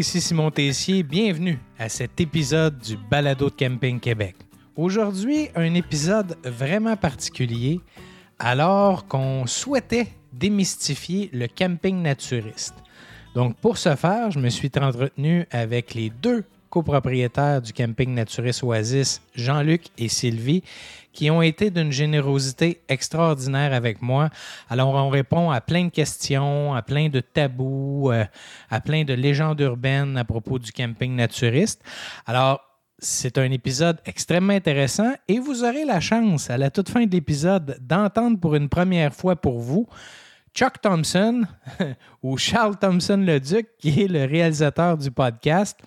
ici Simon Tessier. Bienvenue à cet épisode du Balado de Camping Québec. Aujourd'hui, un épisode vraiment particulier alors qu'on souhaitait démystifier le camping naturiste. Donc, pour ce faire, je me suis entretenu avec les deux copropriétaires du camping naturiste Oasis, Jean-Luc et Sylvie, qui ont été d'une générosité extraordinaire avec moi. Alors, on répond à plein de questions, à plein de tabous, euh, à plein de légendes urbaines à propos du camping naturiste. Alors, c'est un épisode extrêmement intéressant et vous aurez la chance, à la toute fin de l'épisode, d'entendre pour une première fois pour vous Chuck Thompson ou Charles Thompson le Duc, qui est le réalisateur du podcast.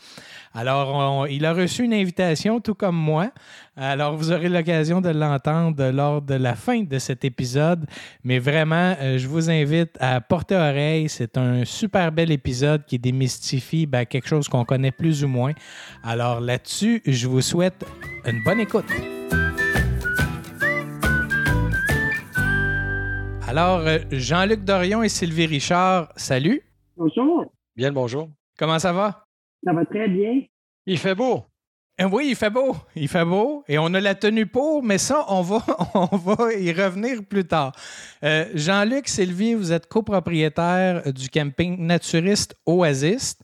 Alors, il a reçu une invitation, tout comme moi. Alors, vous aurez l'occasion de l'entendre lors de la fin de cet épisode. Mais vraiment, euh, je vous invite à porter oreille. C'est un super bel épisode qui démystifie ben, quelque chose qu'on connaît plus ou moins. Alors là-dessus, je vous souhaite une bonne écoute. Alors, euh, Jean-Luc Dorion et Sylvie Richard, salut. Bonjour. Bien le bonjour. Comment ça va? Ça va très bien. Il fait beau. Euh, oui, il fait beau. Il fait beau. Et on a la tenue pour, mais ça, on va, on va y revenir plus tard. Euh, Jean-Luc, Sylvie, vous êtes copropriétaire du camping naturiste Oasis.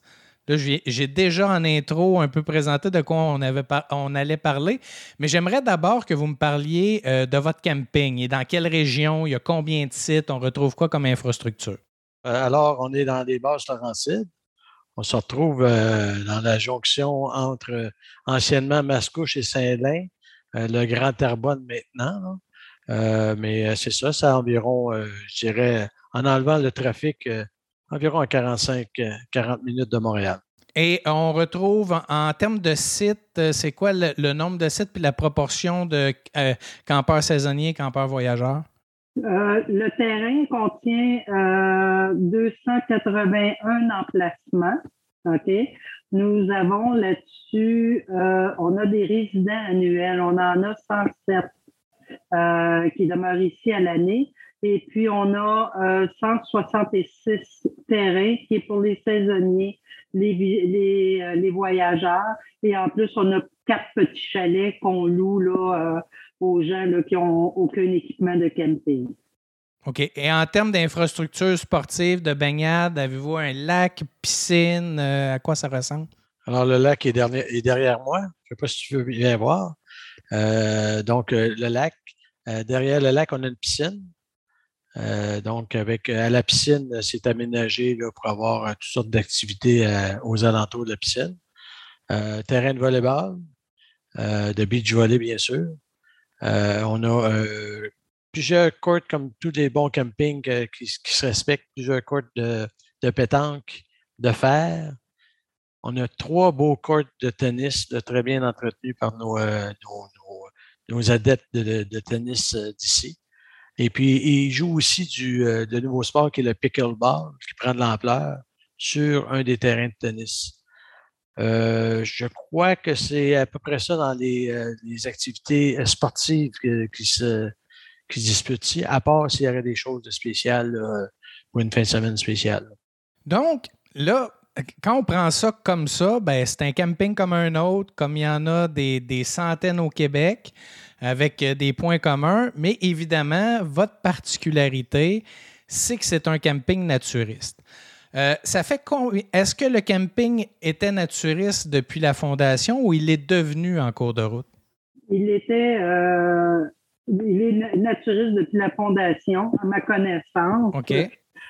J'ai déjà en intro un peu présenté de quoi on, avait on allait parler, mais j'aimerais d'abord que vous me parliez euh, de votre camping et dans quelle région, il y a combien de sites, on retrouve quoi comme infrastructure? alors, on est dans les bases Laurentides. On se retrouve euh, dans la jonction entre euh, anciennement Mascouche et Saint-Lin, euh, le Grand Terrebonne maintenant. mais c'est ça, c'est environ, je dirais, en enlevant le trafic, environ à 45-40 minutes de Montréal. Et on retrouve en, termes de sites, c'est quoi le, nombre de sites puis la proportion de campeurs saisonniers, campeurs voyageurs? le terrain contient 281 emplacements. OK? Nous avons là-dessus, euh, on a des résidents annuels, on en a 107 euh, qui demeurent ici à l'année. Et puis, on a 166 euh, terrains qui est pour les saisonniers, les, les, les, voyageurs. Et en plus, on a quatre petits chalets qu'on loue là, aux gens là, qui n'ont aucun équipement de camping. OK. Et en termes d'infrastructures sportives, de baignade, avez-vous un lac, piscine? Euh, à quoi ça ressemble? Alors, le lac est, derrière, moi. Je ne sais pas si tu veux bien voir. Euh, donc, euh, le lac, derrière le lac, on a une piscine. Donc, avec à la piscine, c'est aménagé pour avoir toutes sortes d'activités aux alentours de la piscine. terrain de volleyball, de beach volley, bien sûr. on a plusieurs courts comme tous les bons campings euh, qui, se respectent, plusieurs courts de, pétanque, de fer. On a trois beaux courts de tennis très bien entretenus par nos, euh, adeptes de, tennis euh, d'ici. Et puis, ils jouent aussi du de nouveau sport qui est le pickleball, qui prend de l'ampleur sur un des terrains de tennis. je crois que c'est à peu près ça dans les, activités sportives qui se, qui disputent ici, à part s'il y aurait des choses de spéciales ou une fin de semaine spéciale. Donc, là, quand on prend ça comme ça, ben, c'est un camping comme un autre, comme il y en a des, centaines au Québec, avec euh, des points communs, mais évidemment, votre particularité, c'est que c'est un camping naturiste. Euh, ça fait Est-ce que le camping était naturiste depuis la fondation ou il est devenu en cours de route? Il était euh, il est naturiste depuis la fondation, à ma connaissance. OK.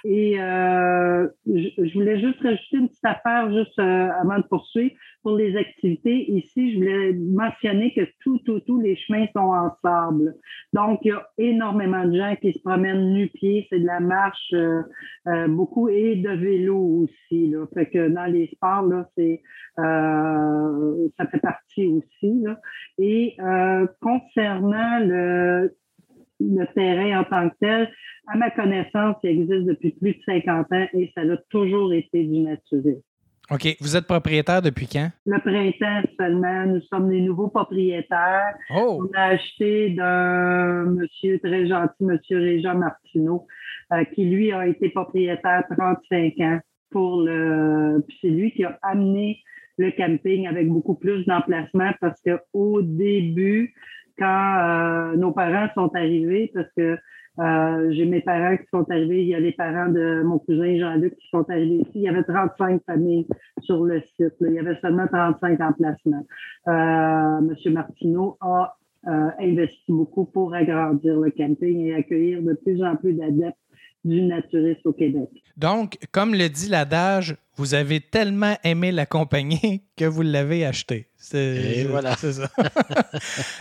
Et euh, je, voulais juste rajouter une petite affaire juste euh, avant de poursuivre. Pour les activités, ici, je voulais mentionner que tout, tout, tous les chemins sont en sable. Donc, il y a énormément de gens qui se promènent nu-pieds. C'est de la marche euh, beaucoup et de vélo aussi. Là. Fait que dans les sports, là, c'est ça fait partie aussi. Là. Et concernant le le terrain en tant que tel, à ma connaissance, il existe depuis plus de 50 ans et ça a toujours été du naturisme. OK. Vous êtes propriétaire depuis quand? Le printemps seulement. Nous sommes les nouveaux propriétaires. Oh. On a acheté d'un monsieur très gentil, monsieur Régent Martineau, euh, qui lui a été propriétaire 35 ans. pour le. Puis c'est lui qui a amené le camping avec beaucoup plus d'emplacement parce qu'au début, quand nos parents sont arrivés, parce que euh, j'ai mes parents qui sont arrivés, il y a les parents de mon cousin Jean-Luc qui sont arrivés ici. Il y avait 35 familles sur le site. Il y avait seulement 35 emplacements. Euh, Monsieur Martineau a euh, investi beaucoup pour agrandir le camping et accueillir de plus en plus d'adeptes du naturiste au Québec. Donc, comme le dit l'adage, vous avez tellement aimé la compagnie que vous l'avez acheté. Et voilà. C'est ça.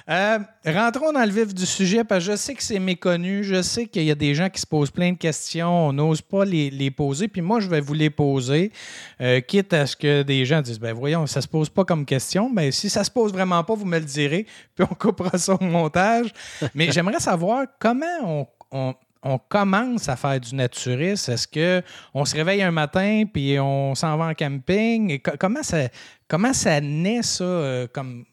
Euh, rentrons dans le vif du sujet parce que je sais que c'est méconnu. Je sais qu'il y a des gens qui se posent plein de questions. On n'ose pas les, poser. Puis moi, je vais vous les poser, euh, quitte à ce que des gens disent ben voyons, ça se pose pas comme question. Mais si ça se pose vraiment pas, vous me le direz. Puis on coupera ça au montage. Mais j'aimerais savoir comment on on commence à faire du naturisme? Est-ce qu'on se réveille un matin puis on s'en va en camping? comment, ça, comment ça naît, ça, euh, comme,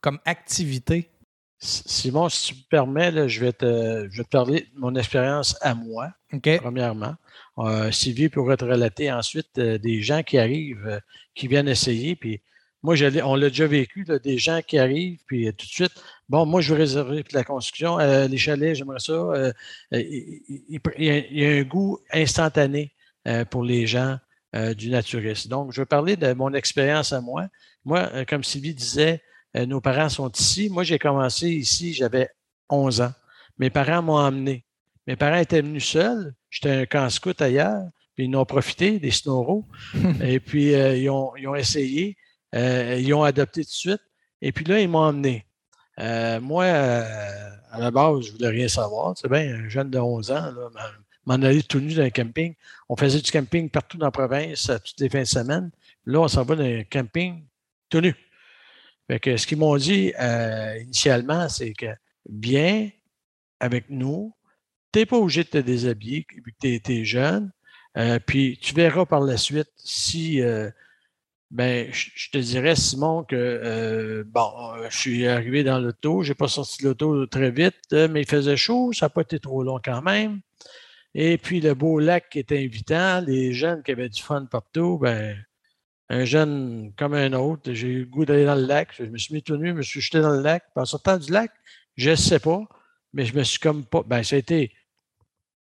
comme activité? Simon, si tu me permets, je, vais te, je, parler de mon expérience à moi, premièrement. Euh, Sylvie pourrait te relater ensuite euh, des gens qui arrivent, qui viennent essayer, puis moi, on l'a déjà vécu, des gens qui arrivent, puis tout de suite, bon, moi, je veux réserver pour la construction, euh, les chalets, j'aimerais ça. Euh, euh, il, y a, un goût instantané pour les gens du naturiste. Donc, je vais parler de mon expérience à moi. Moi, comme Sylvie disait, nos parents sont ici. Moi, j'ai commencé ici, j'avais 11 ans. Mes parents m'ont emmené. Mes parents étaient venus seuls. J'étais un camp scout ailleurs. Puis ils ont profité des snoros. et puis, ils, ont, ils ont essayé. Euh, ils ont adopté tout de suite. Et puis là, ils m'ont emmené. Euh, moi, euh, à la base, je ne voulais rien savoir. C'est bien, un jeune de 11 ans, m'en allait tout nu dans un camping. On faisait du camping partout dans la province, toutes les fins de semaine. Là, on s'en va dans un camping tout nu. Fait que ce qu'ils m'ont dit initialement, c'est que viens avec nous, tu n'es pas obligé de te déshabiller, vu que tu es, jeune, puis tu verras par la suite si ben, je te dirais, Simon, que euh, bon, euh, je suis arrivé dans l'auto, je n'ai pas sorti de l'auto très vite, euh, mais il faisait chaud, ça n'a pas été trop long quand même. Et puis le beau lac qui était invitant, les jeunes qui avaient du fun partout, ben, un jeune comme un autre, j'ai eu le goût d'aller dans le lac, je me suis mis tout nu, je me suis jeté dans le lac. en sortant du lac, je ne sais pas, mais je me suis comme pas. Ben, ça a été,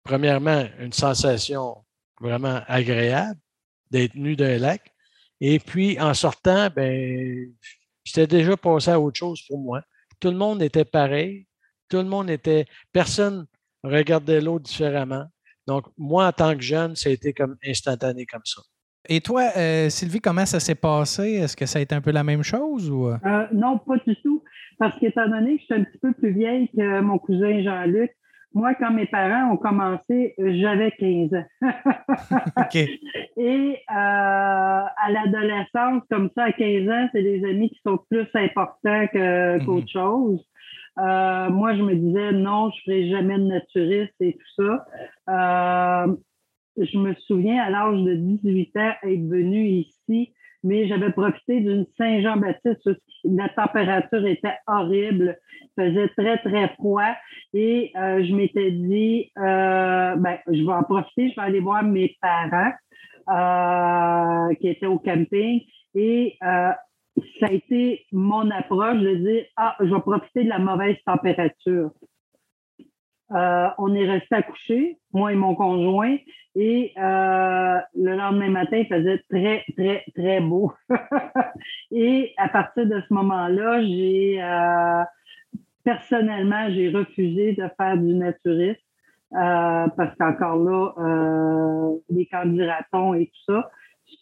premièrement, une sensation vraiment agréable d'être nu dans un lac. Et puis, en sortant, ben, j'étais déjà passé à autre chose pour moi. Tout le monde était pareil. Tout le monde était. Personne regardait l'autre différemment. Donc, moi, en tant que jeune, ça a été comme instantané comme ça. Et toi, euh, Sylvie, comment ça s'est passé? Est-ce que ça a été un peu la même chose? Ou... Euh, non, pas du tout. Parce qu'étant donné que je suis un petit peu plus vieille que mon cousin Jean-Luc, moi, quand mes parents ont commencé, j'avais 15 ans. Et euh, à l'adolescence, comme ça, à 15 ans, c'est des amis qui sont plus importants mhm. qu'autre chose. Euh, moi, je me disais, non, je ne ferai jamais de naturiste et tout ça. Euh, je me souviens, à l'âge de 18 ans, être venu ici mais j'avais profité d'une Saint-Jean-Baptiste. La température était horrible, faisait très, très froid et euh, je m'étais dit, euh, ben, je vais en profiter, je vais aller voir mes parents euh, qui étaient au camping et ça a été mon approche de dire, ah, je vais profiter de la mauvaise température. Euh, on est resté à coucher, moi et mon conjoint, et euh, le lendemain matin, il faisait très, très, très beau. et à partir de ce moment-là, j'ai euh, personnellement, j'ai refusé de faire du naturisme parce qu'encore là, les candidatons et tout ça.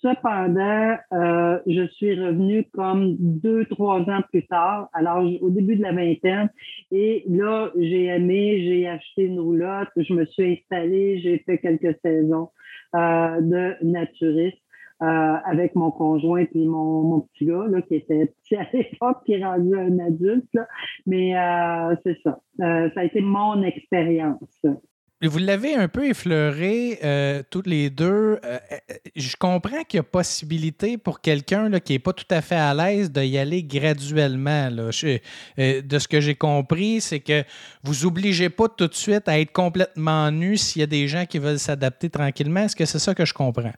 Cependant, euh, je suis revenue comme deux, trois ans plus tard, alors au début de la vingtaine, et là, j'ai aimé, j'ai acheté une roulotte, je me suis installée, j'ai fait quelques saisons euh, de naturiste. Euh, avec mon conjoint puis mon, mon petit gars là, qui était petit à l'époque, qui est rendu un adulte. Là. Mais c'est ça. ça a été mon expérience. Vous l'avez un peu effleuré euh, toutes les deux. Euh, euh, je comprends qu'il y a possibilité pour quelqu'un qui n'est pas tout à fait à l'aise d'y aller graduellement. Là. de ce que j'ai compris, c'est que vous obligez pas tout de suite à être complètement nu s'il y a des gens qui veulent s'adapter tranquillement. Est-ce que c'est ça que je comprends?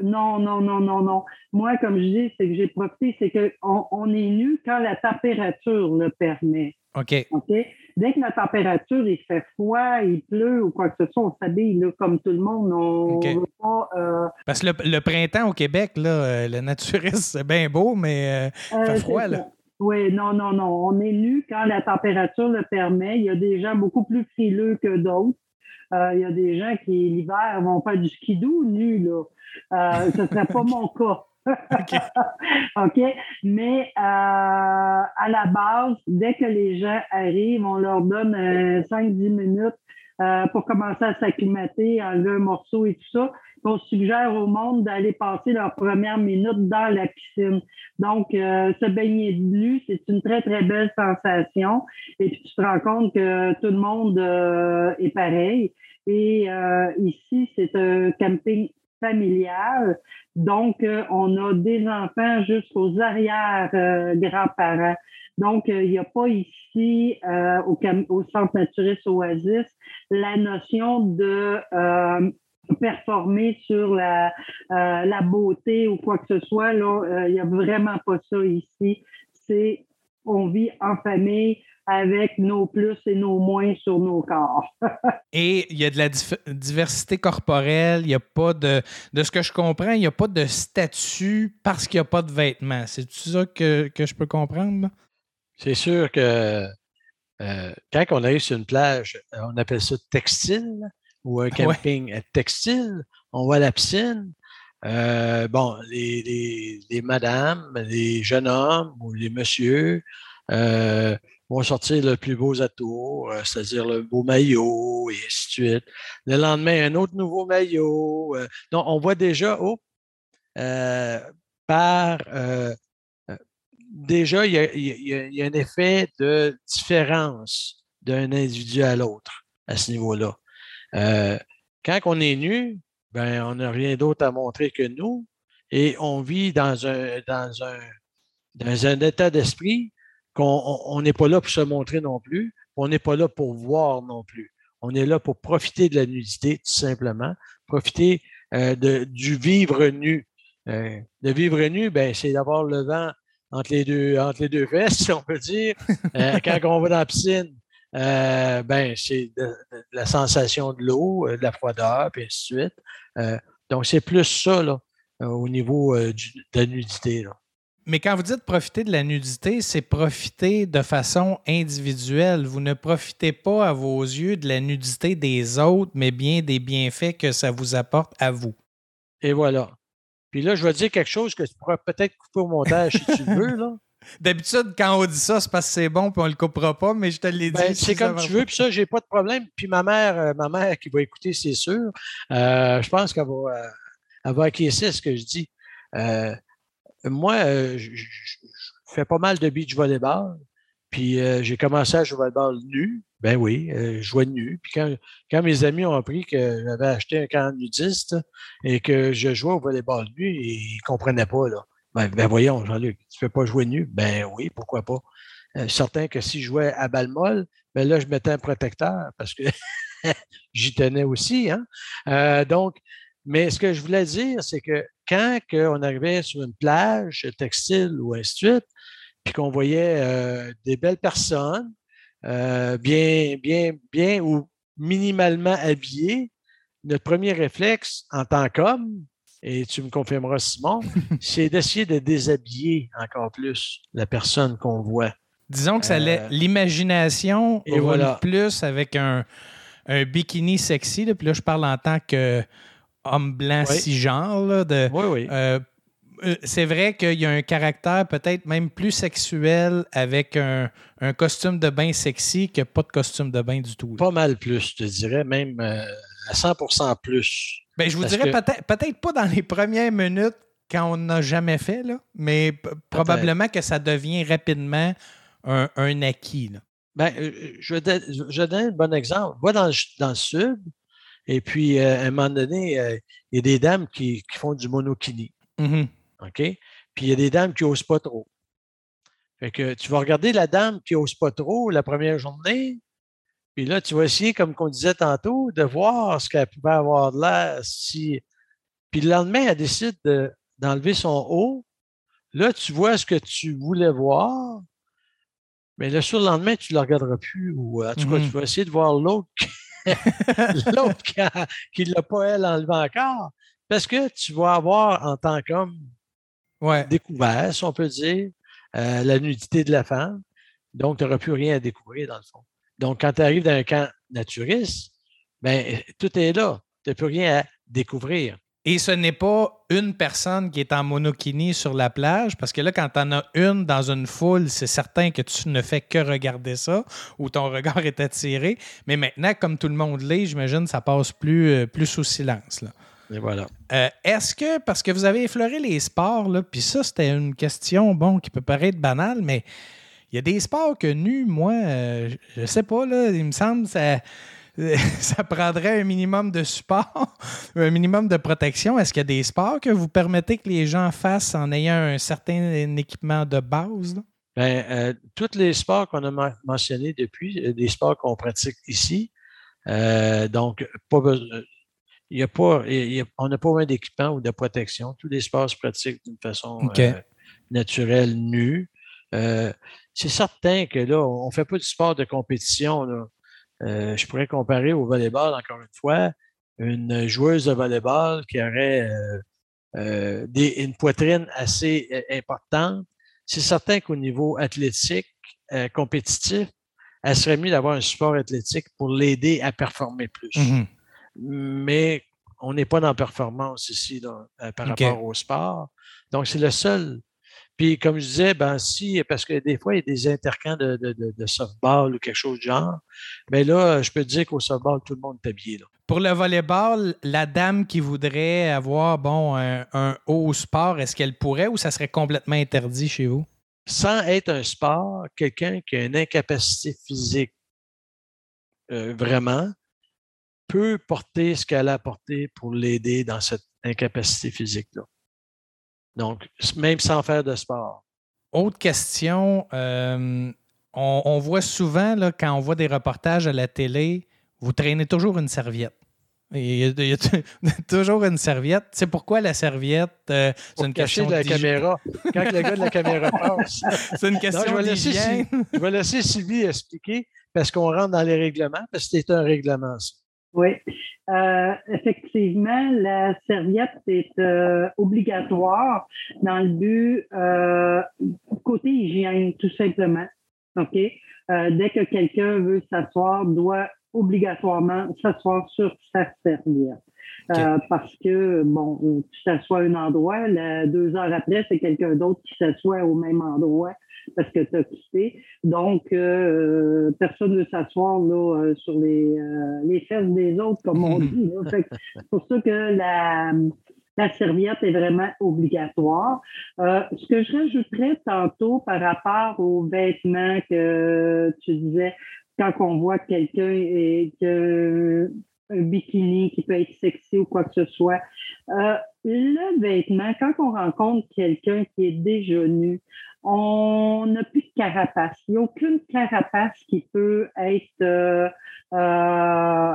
non, non, non, non, non. Moi, comme je dis, c'est que j'ai profité, c'est qu'on on est nu quand la température le permet. OK. OK? Dès que la température, il fait froid, il pleut ou quoi que ce soit, on s'habille comme tout le monde. On veut pas. euh, Parce que le, le printemps au Québec, là, euh, le naturisme, c'est bien beau, mais euh, fait froid, là. ça. Oui, non, non, non. On est nu quand la température le permet. Il y a des gens beaucoup plus frileux que d'autres. Euh, il y a des gens qui, l'hiver, vont faire du skidoo nu, là. Euh, ce ne serait pas mon cas. OK. Mais euh, à la base, dès que les gens arrivent, on leur donne euh, 5-10 minutes euh, pour commencer à s'acclimater, enlever un morceau et tout ça. On suggère au monde d'aller passer leurs premières minutes dans la piscine. Donc, euh, se baigner de nu, c'est une très, très belle sensation. Et puis, tu te rends compte que tout le monde euh, est pareil. Et euh, ici, c'est un camping familial. Donc, euh, on a des enfants jusqu'aux arrière-grands-parents. Donc, euh, il n'y a pas ici, euh, au, au Centre naturiste Oasis, la notion de euh, performer sur la, euh, la beauté ou quoi que ce soit. Là, Euh, il n'y a vraiment pas ça ici. C'est on vit en famille avec nos plus et nos moins sur nos corps. Et il y a de la dif- diversité corporelle, il n'y a pas de. De ce que je comprends, il n'y a pas de statut parce qu'il n'y a pas de vêtements. C'est tout ça que, que je peux comprendre? C'est sûr que euh, quand on arrive sur une plage, euh, on appelle ça textile ou un camping textile. On va à la piscine. Euh, bon, les, madames, les jeunes hommes ou les messieurs euh, vont sortir le plus beau atours, euh, c'est-à-dire le beau maillot et ainsi de suite. Le lendemain, un autre nouveau maillot. donc, on voit déjà, oh, par déjà, il y, a, un effet de différence d'un individu à l'autre à ce niveau-là. Quand on est nu, ben, on n'a rien d'autre à montrer que nous et on vit dans un, dans un, dans un état d'esprit qu'on on- on n'est pas là pour se montrer non plus, on n'est pas là pour voir non plus. On est là pour profiter de la nudité, tout simplement, profiter euh, de, du vivre nu. Euh, le vivre nu, ben, c'est d'avoir le vent entre les deux, entre les deux fesses, si on peut dire. Euh, quand on va dans la piscine, euh, ben, c'est la sensation de l'eau, euh, de la froideur, puis ainsi de suite. Euh, donc, c'est plus ça, là, au niveau du- de la nudité. Là. Mais quand vous dites profiter de la nudité, c'est profiter de façon individuelle. Vous ne profitez pas à vos yeux de la nudité des autres, mais bien des bienfaits que ça vous apporte à vous. Et voilà. Puis là, je vais dire quelque chose que tu pourras peut-être couper au montage si tu le veux. Là. D'habitude, quand on dit ça, c'est parce que c'est bon puis on le coupera pas, mais je te l'ai dit. Ben, si c'est comme tu veux, puis ça, j'ai pas de problème. Puis ma mère, euh, ma mère qui va écouter, c'est sûr, euh, je pense qu'elle va, euh, elle va acquiescer à ce que je dis. Moi, je, fais pas mal de beach volleyball. Puis j'ai commencé à jouer au volleyball nu. Ben oui, je jouais nu. Puis quand, quand mes amis ont appris que j'avais acheté un camp nudiste et que je jouais au volleyball nu, ils ne comprenaient pas. Là. Ben, ben voyons, Jean-Luc, tu ne peux pas jouer nu? Ben oui, pourquoi pas? Euh, certain que si je jouais à balle molle, ben là, je mettais un protecteur parce que j'y tenais aussi. Hein? Euh, donc, mais ce que je voulais dire, c'est que quand on arrivait sur une plage textile ou ainsi de suite, puis qu'on voyait euh, des belles personnes, bien, bien, bien ou minimalement habillées, notre premier réflexe en tant qu'homme, et tu me confirmeras, Simon, c'est d'essayer de déshabiller encore plus la personne qu'on voit. Disons que ça Euh, l'imagination et voilà. plus avec un, un bikini sexy. là, puis là, je parle en tant qu'homme blanc Oui. cisgenre. là, de, Oui, oui. euh, euh, c'est vrai qu'il y a un caractère peut-être même plus sexuel avec un, un costume de bain sexy que pas de costume de bain du tout. là. Pas mal plus, je te dirais, même euh, à 100% plus. Ben, je vous Parce dirais que- peut-être peut-être pas dans les premières minutes quand on n'a jamais fait, là, mais probablement que ça devient rapidement un, un acquis. là. Ben, euh, je vais don- je vais donner un bon exemple. Va dans le, dans le sud, et puis euh, à un moment donné, euh, il y a des dames qui, qui font du monokini. Mhm. OK? Puis il y a des dames qui n'osent pas trop. Fait que tu vas regarder la dame qui n'ose pas trop la première journée, puis là, tu vas essayer, comme qu'on disait tantôt, de voir ce qu'elle pouvait avoir de l'air si. Puis le lendemain, elle décide d'enlever son haut. Là, tu vois ce que tu voulais voir, mais le surlendemain, tu ne le regarderas plus. Ou en tout cas, tu mm-hmm. vas essayer de voir l'autre l'autre qui ne l'a pas, elle, enlevé encore. Parce que tu vas avoir en tant qu'homme découvert, si on peut dire, euh, la nudité de la femme. Donc, tu n'auras plus rien à découvrir, dans le fond. Donc, quand tu arrives dans un camp naturiste, ben, tout est là. Tu n'as plus rien à découvrir. Et ce n'est pas une personne qui est en monokini sur la plage, parce que là, quand tu en as une dans une foule, c'est certain que tu ne fais que regarder ça ou ton regard est attiré. Mais maintenant, comme tout le monde l'est, j'imagine ça passe plus, euh, plus sous silence. Là. Et voilà. Euh, est-ce que, parce que vous avez effleuré les sports, puis ça, c'était une question bon, qui peut paraître banale, mais il y a des sports que nu, moi, euh, je sais pas, là, il me semble ça ça prendrait un minimum de support, un minimum de protection. Est-ce qu'il y a des sports que vous permettez que les gens fassent en ayant un certain équipement de base? Bien, euh, tous les sports qu'on a mentionnés depuis, euh, des sports qu'on pratique ici, euh, donc pas il y a pas, on n'a pas besoin d'équipement ou de protection. Tous les sports se pratiquent d'une façon naturelle, nue. C'est certain que là, on ne fait pas du sport de compétition. Là. Euh, je pourrais comparer au volleyball, encore une fois, une joueuse de volleyball qui aurait euh, euh, une poitrine assez importante. C'est certain qu'au niveau athlétique, compétitif, elle serait mieux d'avoir un support athlétique pour l'aider à performer plus. Mm-hmm. Mais on n'est pas dans la performance ici par rapport au sport. Donc, c'est le seul puis, comme je disais, ben, si, parce que des fois, il y a des intercamps de, de, softball ou quelque chose du genre. Mais là, je peux te dire qu'au softball, tout le monde est habillé. Là. Pour le volleyball, la dame qui voudrait avoir bon, un, haut sport, est-ce qu'elle pourrait ou ça serait complètement interdit chez vous? Sans être un sport, quelqu'un qui a une incapacité physique euh, vraiment peut porter ce qu'elle a porté pour l'aider dans cette incapacité physique-là. Donc, même sans faire de sport. Autre question, euh, on, voit souvent, là, quand on voit des reportages à la télé, vous traînez toujours une serviette. Il y, a, toujours une serviette. C'est pourquoi la serviette, euh, c'est une question de la caméra. Quand le gars de la caméra passe. c'est une question d'hygiène. Je vais laisser Sylvie expliquer parce qu'on rentre dans les règlements, parce que c'est un règlement. Ça. Oui, euh, effectivement, la serviette est euh, obligatoire dans le but euh, côté hygiène, tout simplement. OK? Euh, dès que quelqu'un veut s'asseoir, doit obligatoirement s'asseoir sur sa serviette. Euh, parce que, bon, tu t'assois à un endroit, deux heures après, c'est quelqu'un d'autre qui s'assoit au même endroit parce que tu as quitté. Donc, euh, personne ne veut s'asseoir là, euh, sur les, les fesses des autres, comme on dit. C'est pour ça que la, la serviette est vraiment obligatoire. ce que je rajouterais tantôt par rapport aux vêtements que tu disais, quand on voit quelqu'un et que un bikini qui peut être sexy ou quoi que ce soit. Euh, le vêtement, quand on rencontre quelqu'un qui est déjà nu, on n'a plus de carapace. Il n'y a aucune carapace qui peut être euh,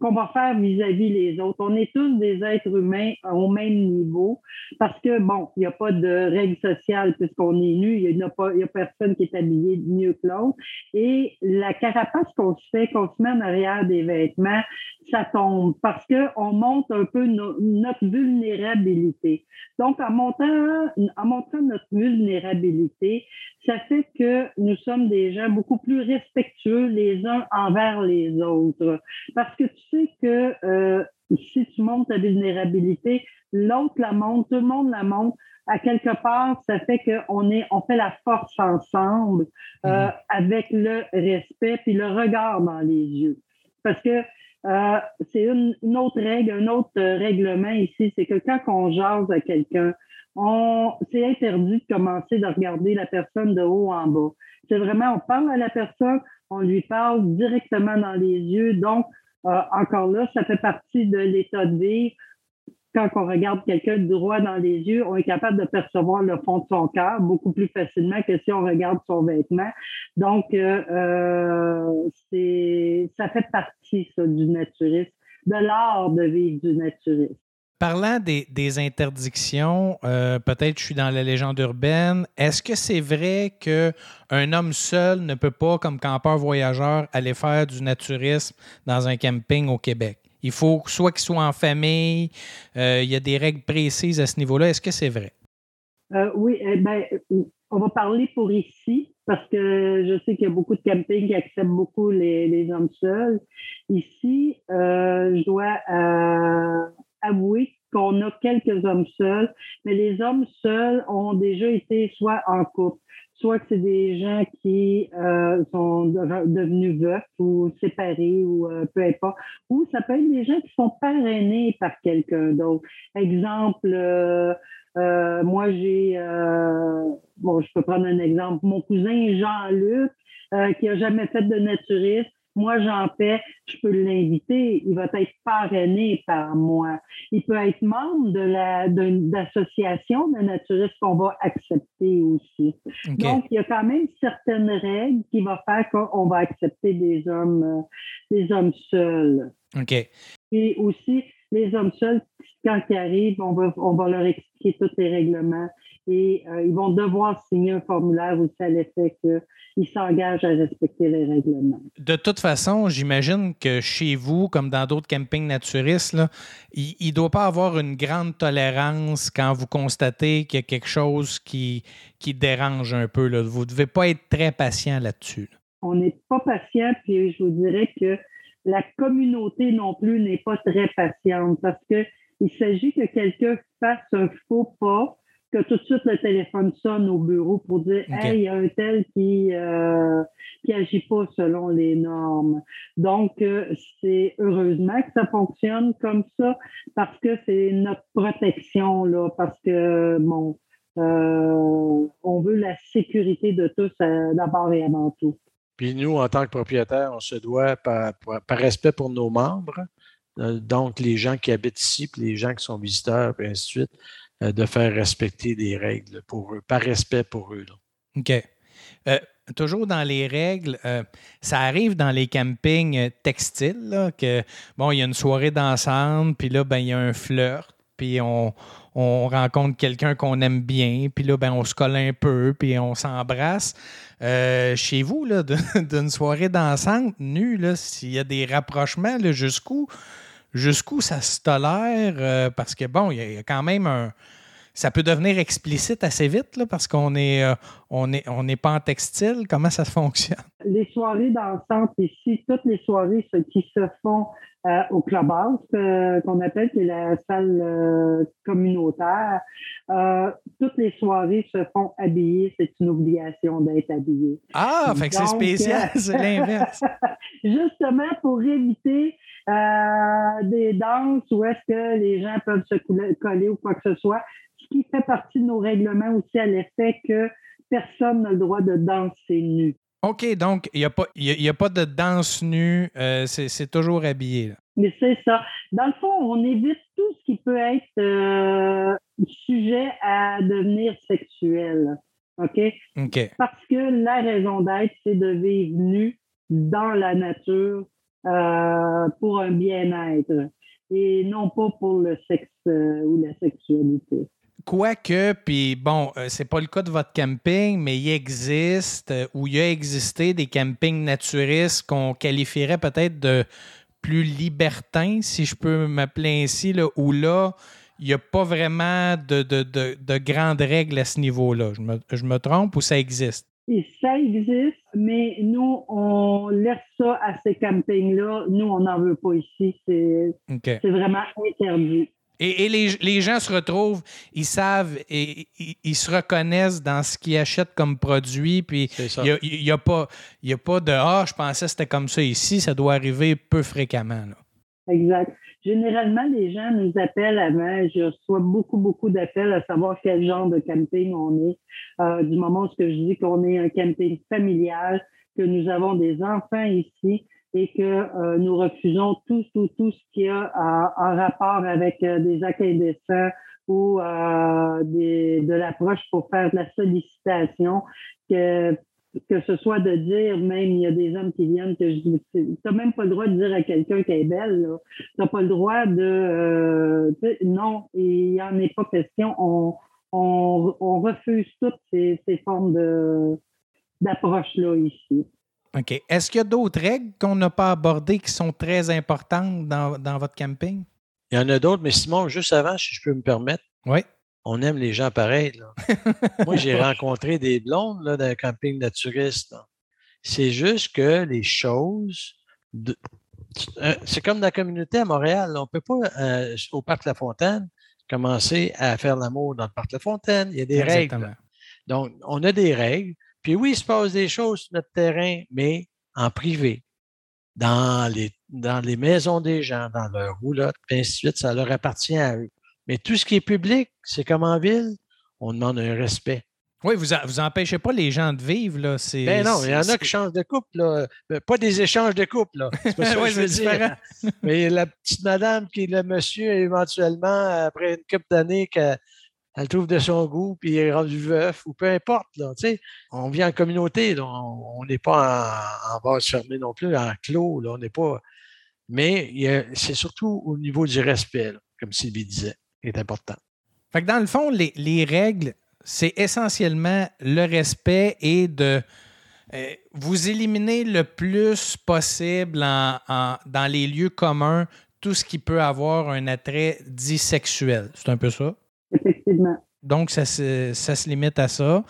qu'on va faire vis-à-vis les autres. On est tous des êtres humains au même niveau parce que, bon, il n'y a pas de règles sociales puisqu'on est nu, il n'y a, personne qui est habillé mieux que l'autre. Et la carapace qu'on se fait, qu'on se met en arrière des vêtements, ça tombe parce qu'on monte un peu notre vulnérabilité. Donc, en montant, en montrant notre vulnérabilité, ça fait que nous sommes des gens beaucoup plus respectueux les uns envers les autres. Parce que tu sais que euh, si tu montes ta vulnérabilité, l'autre la monte, tout le monde la monte. À quelque part, ça fait qu'on est, on fait la force ensemble euh, mhm. avec le respect puis le regard dans les yeux. Parce que euh, c'est une, une, autre règle, un autre règlement ici, c'est que quand on jase à quelqu'un, on, c'est interdit de commencer de regarder la personne de haut en bas. C'est vraiment, on parle à la personne, on lui parle directement dans les yeux. Donc, euh, encore là, ça fait partie de l'état de vie. Quand on regarde quelqu'un droit dans les yeux, on est capable de percevoir le fond de son cœur beaucoup plus facilement que si on regarde son vêtement. Donc, euh, euh ça fait partie du naturisme, de l'art de vivre du naturisme. Parlant des, interdictions, euh, peut-être je suis dans la légende urbaine. Est-ce que c'est vrai qu'un homme seul ne peut pas, comme campeur voyageur, aller faire du naturisme dans un camping au Québec? Il faut soit qu'il soit en famille, euh, il y a des règles précises à ce niveau-là. Est-ce que c'est vrai? Euh, oui, eh ben, on va parler pour ici, parce que je sais qu'il y a beaucoup de campings qui acceptent beaucoup les, hommes seuls. Ici, je dois avouer qu'on a quelques hommes seuls, mais les hommes seuls ont déjà été soit en couple, soit que c'est des gens qui euh, sont devenus veufs ou séparés ou euh, peu importe, ou ça peut être des gens qui sont parrainés par quelqu'un d'autre. Exemple, euh, moi j'ai, bon, je peux prendre un exemple, mon cousin Jean-Luc, qui a jamais fait de naturisme, moi, j'en fais, je peux l'inviter. Il va être parrainé par moi. Il peut être membre de la d'association de naturistes qu'on va accepter aussi. Donc, il y a quand même certaines règles qui vont faire qu'on va accepter des hommes, euh, des hommes seuls. OK. Et aussi, les hommes seuls, quand ils arrivent, on va, on va leur expliquer tous les règlements et euh, ils vont devoir signer un formulaire aussi à l'effet qu'ils s'engagent à respecter les règlements. De toute façon, j'imagine que chez vous, comme dans d'autres campings naturistes, il ne doit pas avoir une grande tolérance quand vous constatez qu'il y a quelque chose qui, qui dérange un peu. Là. Vous ne devez pas être très patient là-dessus. On n'est pas patient, puis je vous dirais que la communauté non plus n'est pas très patiente parce qu'il s'agit que quelqu'un fasse un faux pas que tout de suite le téléphone sonne au bureau pour dire Hey, il y a un tel qui euh, qui agit pas selon les normes. Donc, euh, c'est heureusement que ça fonctionne comme ça parce que c'est notre protection, là, parce que bon, euh, on veut la sécurité de tous d'abord et avant tout. Puis nous, en tant que propriétaire, on se doit, par, par respect pour nos membres, donc les gens qui habitent ici, puis les gens qui sont visiteurs, et ainsi de suite, euh, de faire respecter des règles pour eux, par respect pour eux. OK. Euh, toujours dans les règles, euh, ça arrive dans les campings textiles, que, bon, il y a une soirée d'ensemble, puis là, ben, il y a un flirt, puis on, rencontre quelqu'un qu'on aime bien, puis là, ben, on se colle un peu, puis on s'embrasse. chez vous, d'une soirée d'ensemble nue, s'il y a des rapprochements, jusqu'où jusqu'où ça se tolère, euh, parce que bon, il y, a quand même un. Ça peut devenir explicite assez vite, là, parce qu'on est, euh, on est, on n'est pas en textile. Comment ça fonctionne? Les soirées d'ensemble ici, toutes les soirées qui se font euh, au clubhouse, qu'on appelle, qui est la salle communautaire, toutes les soirées se font habillées. C'est une obligation d'être habillé. Ah, fait que c'est spécial, c'est l'inverse. Justement, pour éviter des danses où est-ce que les gens peuvent se coller ou quoi que ce soit, ce qui fait partie de nos règlements aussi à l'effet que personne n'a le droit de danser nu. OK, donc il n'y a, pas, a pas de danse nue, euh, c'est toujours habillé. Mais c'est ça. Dans le fond, on évite tout ce qui peut être euh, sujet à devenir sexuel. OK? OK. Parce que la raison d'être, c'est de vivre nu dans la nature euh, pour un bien-être et non pas pour le sexe euh, ou la sexualité. Quoique, puis bon, euh, c'est pas le cas de votre camping, mais il existe ou il a existé des campings naturistes qu'on qualifierait peut-être de plus libertins, si je peux m'appeler ainsi, là, où là, il n'y a pas vraiment de, de, de, grandes règles à ce niveau-là. Je me, je me trompe ou ça existe? Et ça existe, mais nous, on laisse ça à ces campings-là. Nous, on n'en veut pas ici. C'est vraiment interdit. Et, les, gens se retrouvent, ils savent et ils, se reconnaissent dans ce qu'ils achètent comme produit. Puis il n'y a, pas, a pas de Ah, je pensais que c'était comme ça ici. Ça doit arriver peu fréquemment. Exact. Généralement, les gens nous appellent avant. Je reçois beaucoup, beaucoup d'appels à savoir quel genre de camping on est. Euh, du moment où je dis qu'on est un camping familial, que nous avons des enfants ici et que euh, nous refusons tout, tout, tout ce qui a en rapport avec euh, des accueils décents ou des, de l'approche pour faire de la sollicitation, que que ce soit de dire, même il y a des hommes qui viennent que je dis, t'as même pas le droit de dire à quelqu'un qu'elle est belle, Tu n'as pas le droit de, euh, non, il n'y en est pas question. On, on, refuse toutes ces, ces formes de, d'approche-là ici. OK. Est-ce qu'il y a d'autres règles qu'on n'a pas abordées qui sont très importantes dans, dans votre camping? Il y en a d'autres, mais Simon, juste avant, si je peux me permettre. Oui on aime les gens pareils. Moi, j'ai rencontré des blondes là, dans un camping naturiste. C'est juste que les choses. Euh, c'est comme dans la communauté à Montréal. On ne peut pas, euh, au Parc La Fontaine, commencer à faire l'amour dans le Parc La Fontaine. Il y a des règles. Donc, on a des règles. Puis oui, il se passe des choses sur notre terrain, mais en privé, dans les, dans les maisons des gens, dans leur roulotte, et ainsi de suite, ça leur appartient à eux. Mais tout ce qui est public, c'est comme en ville, on demande un respect. Oui, vous vous empêchez pas les gens de vivre. Là. Ben non, il y en a qui changent de couple. Là. Euh, pas des échanges de couple. Là. C'est pas ça que je veux dire. Mais la petite madame qui est le monsieur, éventuellement, après une couple d'années, qu'elle trouve de son goût, puis il est rendu veuf, ou peu importe. Là, on vit en communauté. on n'est pas en, en base fermée non plus, en clos. Là, on n'est pas. Mais c'est surtout au niveau du respect, comme Sylvie disait est important. Fait que dans le fond, les, règles, c'est essentiellement le respect et de euh, vous éliminer le plus possible dans les lieux communs tout ce qui peut avoir un attrait dit sexuel. C'est un peu ça? Effectivement. Donc, ça, se limite à ça.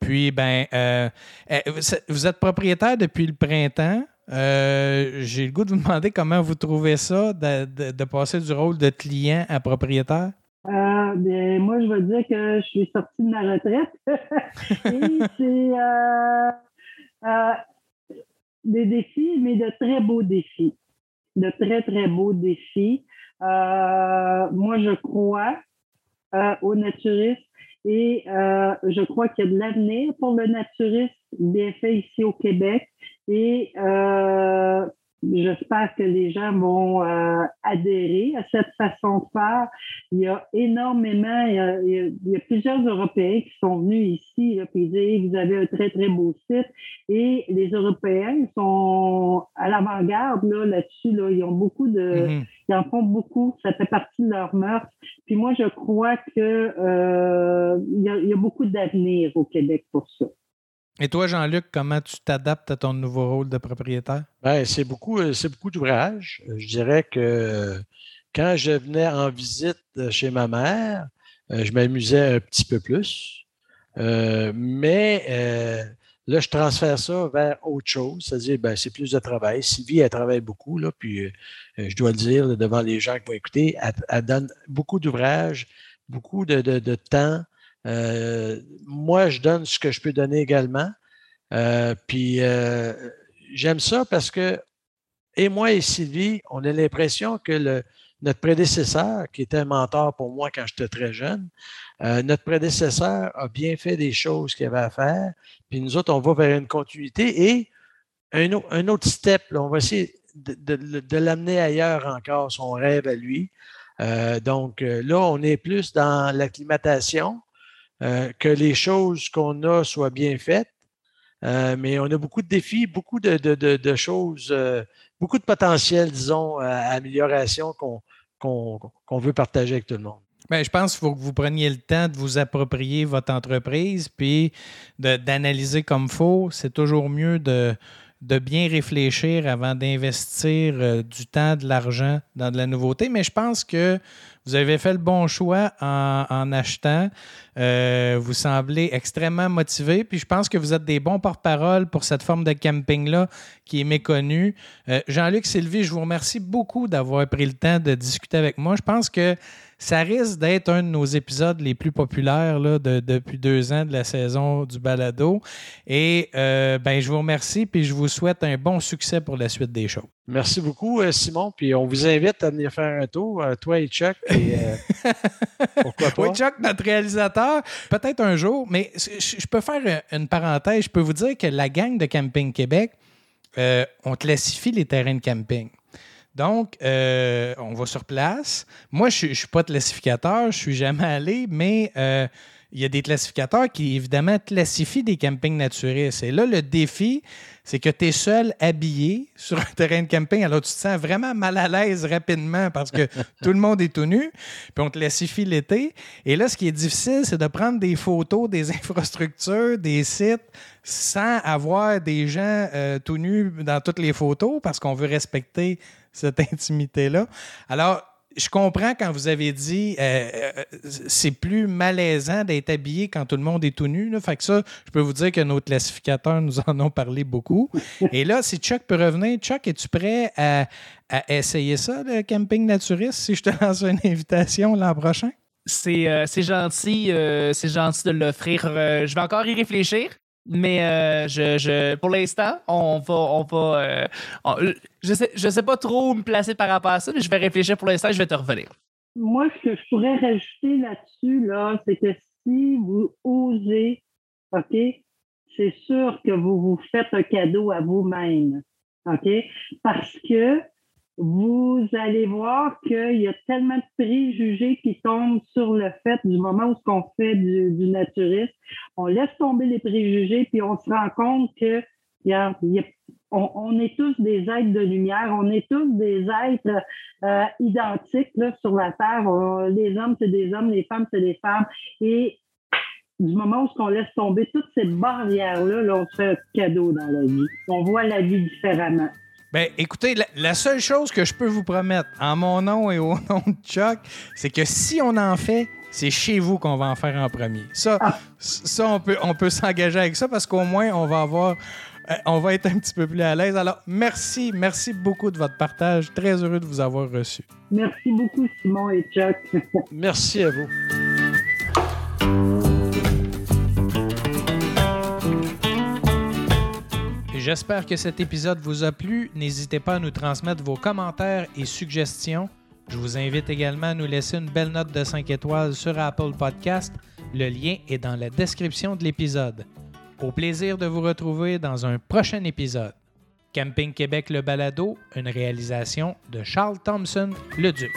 Puis, ben, euh, euh, vous êtes propriétaire depuis le printemps. J'ai le goût de vous demander comment vous trouvez ça de, passer du rôle de client à propriétaire? Euh, bien, moi, je veux dire que je suis sortie de ma retraite. Et c'est euh, euh, des défis, mais de très beaux défis. De très, très beaux défis. moi, je crois au naturisme et je crois qu'il y a de l'avenir pour le naturisme bien fait ici au Québec. Et J'espère que les gens vont euh, adhérer à cette façon de faire. Il y a énormément, il y a, plusieurs Européens qui sont venus ici là, puis disent vous avez un très très beau site et les Européens sont à l'avant-garde là là-dessus là. Ils ont beaucoup de, mm-hmm. ils en font beaucoup. Ça fait partie de leur mœurs. Puis moi je crois que euh, il, y a, il y a beaucoup d'avenir au Québec pour ça. Et toi, Jean-Luc, comment tu t'adaptes à ton nouveau rôle de propriétaire? Ben, c'est beaucoup, euh, c'est beaucoup d'ouvrage. Euh, je dirais que quand je venais en visite chez ma mère, euh, je m'amusais un petit peu plus. mais là, je transfère ça vers autre chose, c'est-à-dire ben, c'est plus de travail. Sylvie, elle travaille beaucoup, là, puis je dois le dire devant les gens qui vont écouter, elle, donne beaucoup d'ouvrages, beaucoup de temps. Euh, moi, je donne ce que je peux donner également. Euh, puis euh, j'aime ça parce que, et moi et Sylvie, on a l'impression que notre prédécesseur, qui était un mentor pour moi quand j'étais très jeune, notre prédécesseur a bien fait des choses qu'il avait à faire. Puis nous autres, on va vers une continuité et un, autre step. on va essayer de l'amener ailleurs encore, son rêve à lui. donc là, on est plus dans l'acclimatation. Euh, que les choses qu'on a soient bien faites. Euh, mais on a beaucoup de défis, beaucoup de, choses, euh, beaucoup de potentiel, disons, à amélioration qu'on veut partager avec tout le monde. Bien, je pense qu'il faut que vous preniez le temps de vous approprier votre entreprise, puis d'analyser comme il faut. C'est toujours mieux de, de bien réfléchir avant d'investir du temps, de l'argent dans de la nouveauté. Mais je pense que vous avez fait le bon choix en, achetant. Euh, vous semblez extrêmement motivé. Puis je pense que vous êtes des bons porte-parole pour cette forme de camping-là qui est méconnue. Euh, Jean-Luc Sylvie, je vous remercie beaucoup d'avoir pris le temps de discuter avec moi. Je pense que ça risque d'être un de nos épisodes les plus populaires là, depuis deux ans de la saison du balado. Et euh, ben, je vous remercie puis je vous souhaite un bon succès pour la suite des choses. Merci beaucoup, euh, Simon. Puis on vous invite à venir faire un tour, euh, toi et Chuck. pourquoi pas? Oui, Chuck, notre réalisateur, peut-être un jour, mais je peux faire une parenthèse. Je peux vous dire que la gang de Camping Québec, on classifie les terrains de camping. Donc, euh, on va sur place. Moi, je ne suis pas classificateur, je ne suis jamais allé, mais euh, il y a des classificateurs qui, évidemment, classifient des campings naturistes. Et là, le défi, c'est que tu es seul habillé sur un terrain de camping. Alors, tu te sens vraiment mal à l'aise rapidement parce que tout le monde est tout nu, puis on classifie l'été. Et là, ce qui est difficile, c'est de prendre des photos des infrastructures, des sites, sans avoir des gens euh, tout nus dans toutes les photos parce qu'on veut respecter cette intimité-là. Alors, je comprends quand vous avez dit euh, euh, c'est plus malaisant d'être habillé quand tout le monde est tout nu. Fait que ça, je peux vous dire que nos classificateurs nous en ont parlé beaucoup. Et là, si Chuck peut revenir, Chuck, es-tu prêt à, essayer ça, le camping naturiste, si je te lance une invitation l'an prochain? C'est euh, gentil, c'est gentil de l'offrir. je vais encore y réfléchir. Mais euh, je, je, pour l'instant, on va. On va euh, je sais, je sais pas trop où me placer par rapport à ça, mais je vais réfléchir pour l'instant je vais te revenir. Moi, ce que je pourrais rajouter là-dessus, là, c'est que si vous osez, OK, c'est sûr que vous vous faites un cadeau à vous-même. OK? Parce que vous allez voir qu'il y a tellement de préjugés qui tombent sur le fait du moment où qu'on fait du, du, naturisme. On laisse tomber les préjugés, puis on se rend compte que on, est tous des êtres de lumière, on est tous des êtres euh, identiques là, sur la Terre. les hommes, c'est des hommes, les femmes, c'est des femmes. Et du moment où on laisse tomber toutes ces barrières-là, là, on se fait un cadeau dans la vie. On voit la vie différemment. Ben, écoutez, la, seule chose que je peux vous promettre en mon nom et au nom de Chuck, c'est que si on en fait, c'est chez vous qu'on va en faire en premier. Ça, ah. ça on peut, on peut s'engager avec ça parce qu'au moins, on va avoir. Euh, on va être un petit peu plus à l'aise. Alors, merci, merci beaucoup de votre partage. Très heureux de vous avoir reçu. Merci beaucoup, Simon et Chuck. merci à vous. J'espère que cet épisode vous a plu. N'hésitez pas à nous transmettre vos commentaires et suggestions. Je vous invite également à nous laisser une belle note de 5 étoiles sur Apple Podcast. Le lien est dans la description de l'épisode. Au plaisir de vous retrouver dans un prochain épisode. Camping Québec Le Balado, une réalisation de Charles Thompson, le Duc.